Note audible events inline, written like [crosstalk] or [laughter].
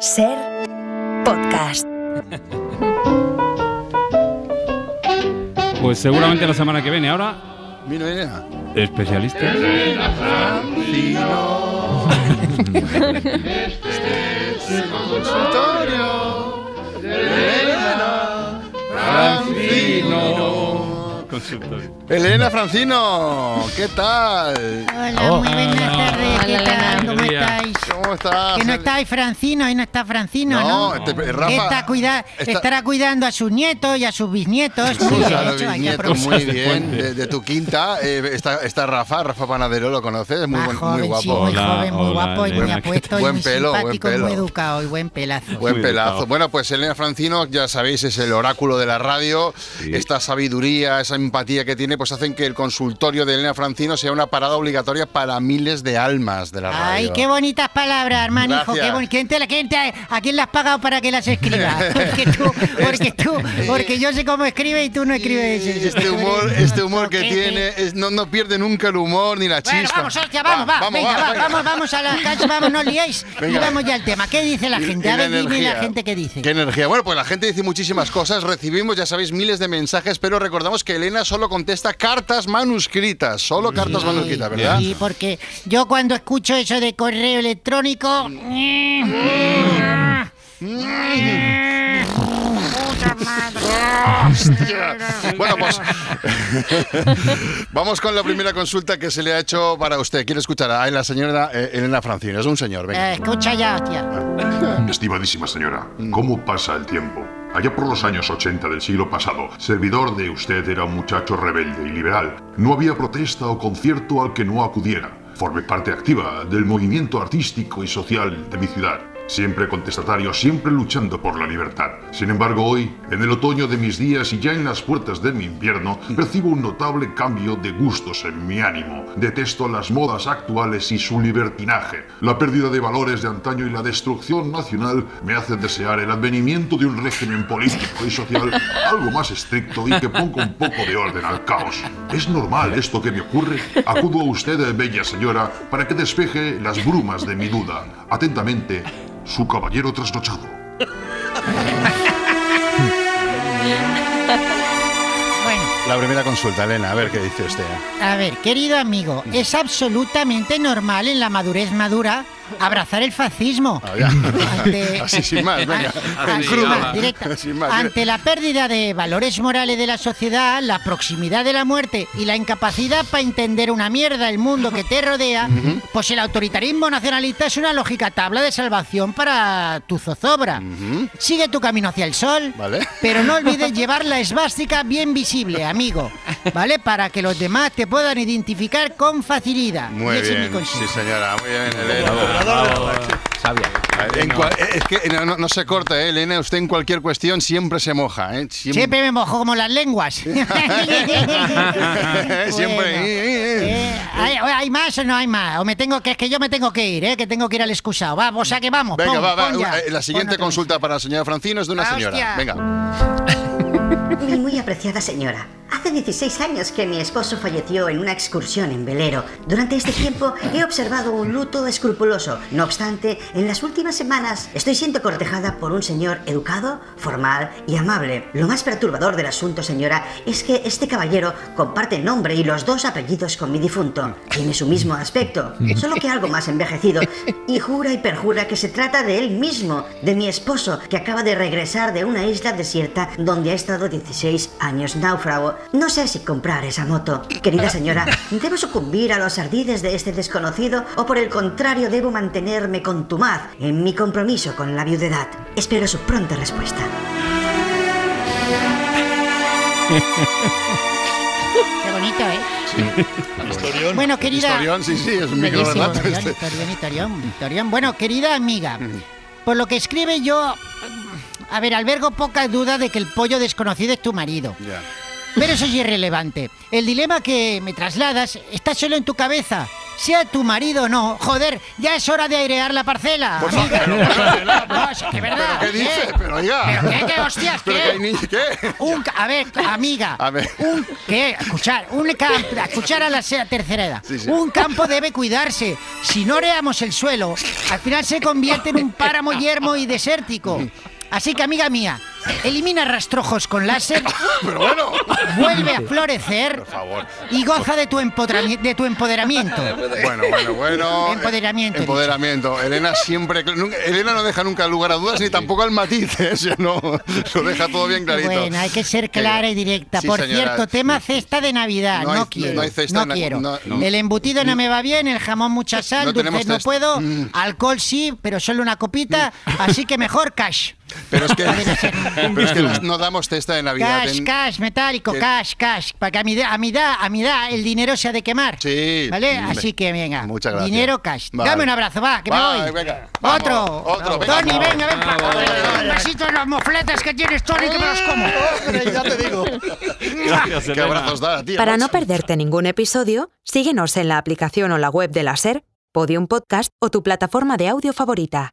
Ser podcast. Pues seguramente la semana que viene. Ahora, Mira, mira. especialistas. Francino. [laughs] [laughs] Este es el consultorio Consultorio. Elena Francino, ¿qué tal? Hola, Oh. muy buenas tardes. ¿Qué Hola, tal? Elena. ¿Cómo estáis? ¿Cómo estás? Que no estáis Francino, hoy no está Francino, ¿no? No, te- Rafa, Está cuida- está- Estará cuidando a sus nietos y a sus bisnietos. Muy Sí, bien claro, hecho, bisnieto, muy bien, de, de tu quinta. eh, está, está Rafa, Rafa Panadero, ¿lo conoces? Es muy, buen- joven, muy sí, guapo. muy Hola, joven, muy guapo y muy Elena, ¿qué apuesto y Buen muy pelo, buen simpático y pelo. muy educado y buen pelazo. Buen Muy pelazo. Bueno, pues Elena Francino, ya sabéis, es el oráculo de la radio. Sí. Esta sabiduría, esa empatía que tiene, pues hacen que el consultorio de Elena Francino sea una parada obligatoria para miles de almas de la radio. Ay, qué bonitas palabras, hermano. Qué boni- ¿Quién te la- quién te- ¿A quién le has pagado para que las escribas? [laughs] Porque tú, porque tú, [laughs] porque yo sé cómo escribe y tú no escribes. Este humor, este humor que tiene, es- no, no pierde nunca el humor ni la Bueno, chispa. vamos, hostia, vamos, va, venga, va, vamos, vamos a la [laughs] cancha, vamos, no liéis. Venga. Y vamos ya al tema. ¿Qué dice la gente? A ver, dime la gente qué dice. ¿Qué energía? Bueno, pues la gente dice muchísimas cosas. Recibimos, ya sabéis, miles de mensajes, pero recordamos que Elena solo contesta cartas manuscritas. Solo cartas manuscritas, ¿verdad? Sí, porque yo cuando escucho eso de correo electrónico. Puta [laughs] [laughs] madre. Bueno, pues [laughs] vamos con la primera consulta que se le ha hecho para usted. ¿Quiere escuchar a la señora eh, Elena Francino? Es un señor, venga. Eh, escucha ya, hostia. Estimadísima señora, ¿cómo pasa el tiempo? Allá por los años 80 del siglo pasado, servidor de usted era un muchacho rebelde y liberal. No había protesta o concierto al que no acudiera. Formé parte activa del movimiento artístico y social de mi ciudad. Siempre contestatario, siempre luchando por la libertad. Sin embargo, hoy, en el otoño de mis días y ya en las puertas de mi invierno, percibo un notable cambio de gustos en mi ánimo. Detesto las modas actuales y su libertinaje. La pérdida de valores de antaño y la destrucción nacional me hacen desear el advenimiento de un régimen político y social algo más estricto y que ponga un poco de orden al caos. ¿Es normal esto que me ocurre? Acudo a usted, bella señora, para que despeje las brumas de mi duda. Atentamente, su caballero trasnochado. Bueno. La primera consulta, Elena, a ver qué dice usted. A ver, querido amigo, es absolutamente normal en la madurez madura abrazar el fascismo. Ah. Ante- [laughs] Así sin más, venga. Más, [laughs] la pérdida de valores morales de la sociedad, la proximidad de la muerte y la incapacidad para entender una mierda el mundo que te rodea, [laughs] pues el autoritarismo nacionalista es una lógica tabla de salvación para tu zozobra. Sigue tu camino hacia el sol, Vale. pero no olvides llevar la esvástica bien visible, amigo, ¿vale? Para que los demás te puedan identificar con facilidad. Muy Y ese es mi bien, sí señora, muy bien, Elena. Sabia. En cual- es que no, no- no se corta, ¿eh, Elena. Usted en cualquier cuestión siempre se moja, ¿eh? Siempre me mojo como las lenguas. [laughs] [laughs] Siempre. Bueno, eh, ¿hay, ¿Hay más o no hay más? O me tengo que, es que yo me tengo que ir, ¿eh? Que tengo que ir al excusado. Vamos, o sea que vamos. Venga, pon, va, va. pon ya. eh, La siguiente Pon otra consulta para la señora Francino es de una Ah, señora. hostia. Venga. Mi muy apreciada señora, hace 16 años que mi esposo falleció en una excursión en velero. Durante este tiempo he observado un luto escrupuloso. No obstante, en las últimas semanas estoy siendo cortejada por un señor educado, formal y amable. Lo más perturbador del asunto, señora, es que este caballero comparte nombre y los dos apellidos con mi difunto. Tiene su mismo aspecto, solo que algo más envejecido. Y jura y perjura que se trata de él mismo, de mi esposo, que acaba de regresar de una isla desierta donde ha estado 16 años náufrago. No sé si comprar esa moto. Querida señora, [laughs] ¿debo sucumbir a los ardides de este desconocido o por el contrario debo mantenerme contumaz en mi compromiso con la viudedad? Espero su pronta respuesta. Qué bonito, ¿eh? Bueno, querida. Historión, sí, sí, es un micro relato historión, este. historión, historión, historión. Bueno, querida amiga, por lo que escribe yo. A ver, albergo poca duda de que el pollo desconocido es tu marido. Ya. Pero eso es irrelevante. El dilema que me trasladas está solo en tu cabeza. sea tu marido o no, joder, ya es hora de airear la parcela. Por amiga. favor, [laughs] No, es que verdad. ¿Pero qué dice? ¿eh? Pero oiga. ¿Pero qué, qué hostias, ¿Pero qué? niños qué? Un, a ver, amiga. A ver. Un, ¿Qué? Escuchar. Un campo. Escuchar a la tercera edad. Sí, sí. Un campo debe cuidarse. Si no oreamos el suelo, al final se convierte en un páramo [laughs] yermo y desértico. Así que, amiga mía, elimina rastrojos con láser, [laughs] Pero bueno. vuelve a florecer Por favor. y goza de tu, empoderami- de tu empoderamiento. [laughs] Bueno, bueno, bueno. Empoderamiento, he. Empoderamiento. Elena siempre. nunca- Elena no deja nunca lugar a dudas ni tampoco al matiz. ¿eh? O sea, no, lo deja todo bien clarito. Bueno, hay que ser clara y directa. Sí, Por señora. cierto, tema cesta de Navidad. No No, hay- quiero. no No, hay cesta de na- quiero. no- no. El embutido no me va bien, el jamón mucha sal, No tenemos dulce no cesta. puedo, Mm. alcohol sí, pero solo una copita, así que mejor cash. Pero es que, [laughs] pero es que no- damos cesta de Navidad. Cash, en- cash, metálico, que- cash, cash. Para que a mi, edad- a mi edad, a mi edad, el dinero se ha de quemar. Sí. ¿Vale? Así que venga. Muchas gracias. Dinero cash. Vale. Dame un abrazo, va, que Va, me voy. venga. Otro. Otro, venga. Tony, venga, ven para Bravo. acá. Un besito en los mofletes que tienes, Tony, que me los como. [laughs] ya te digo. Gracias, Qué abrazos da, tío. Para no perderte ningún episodio, síguenos en la aplicación o la web de la SER, Podium Podcast o tu plataforma de audio favorita.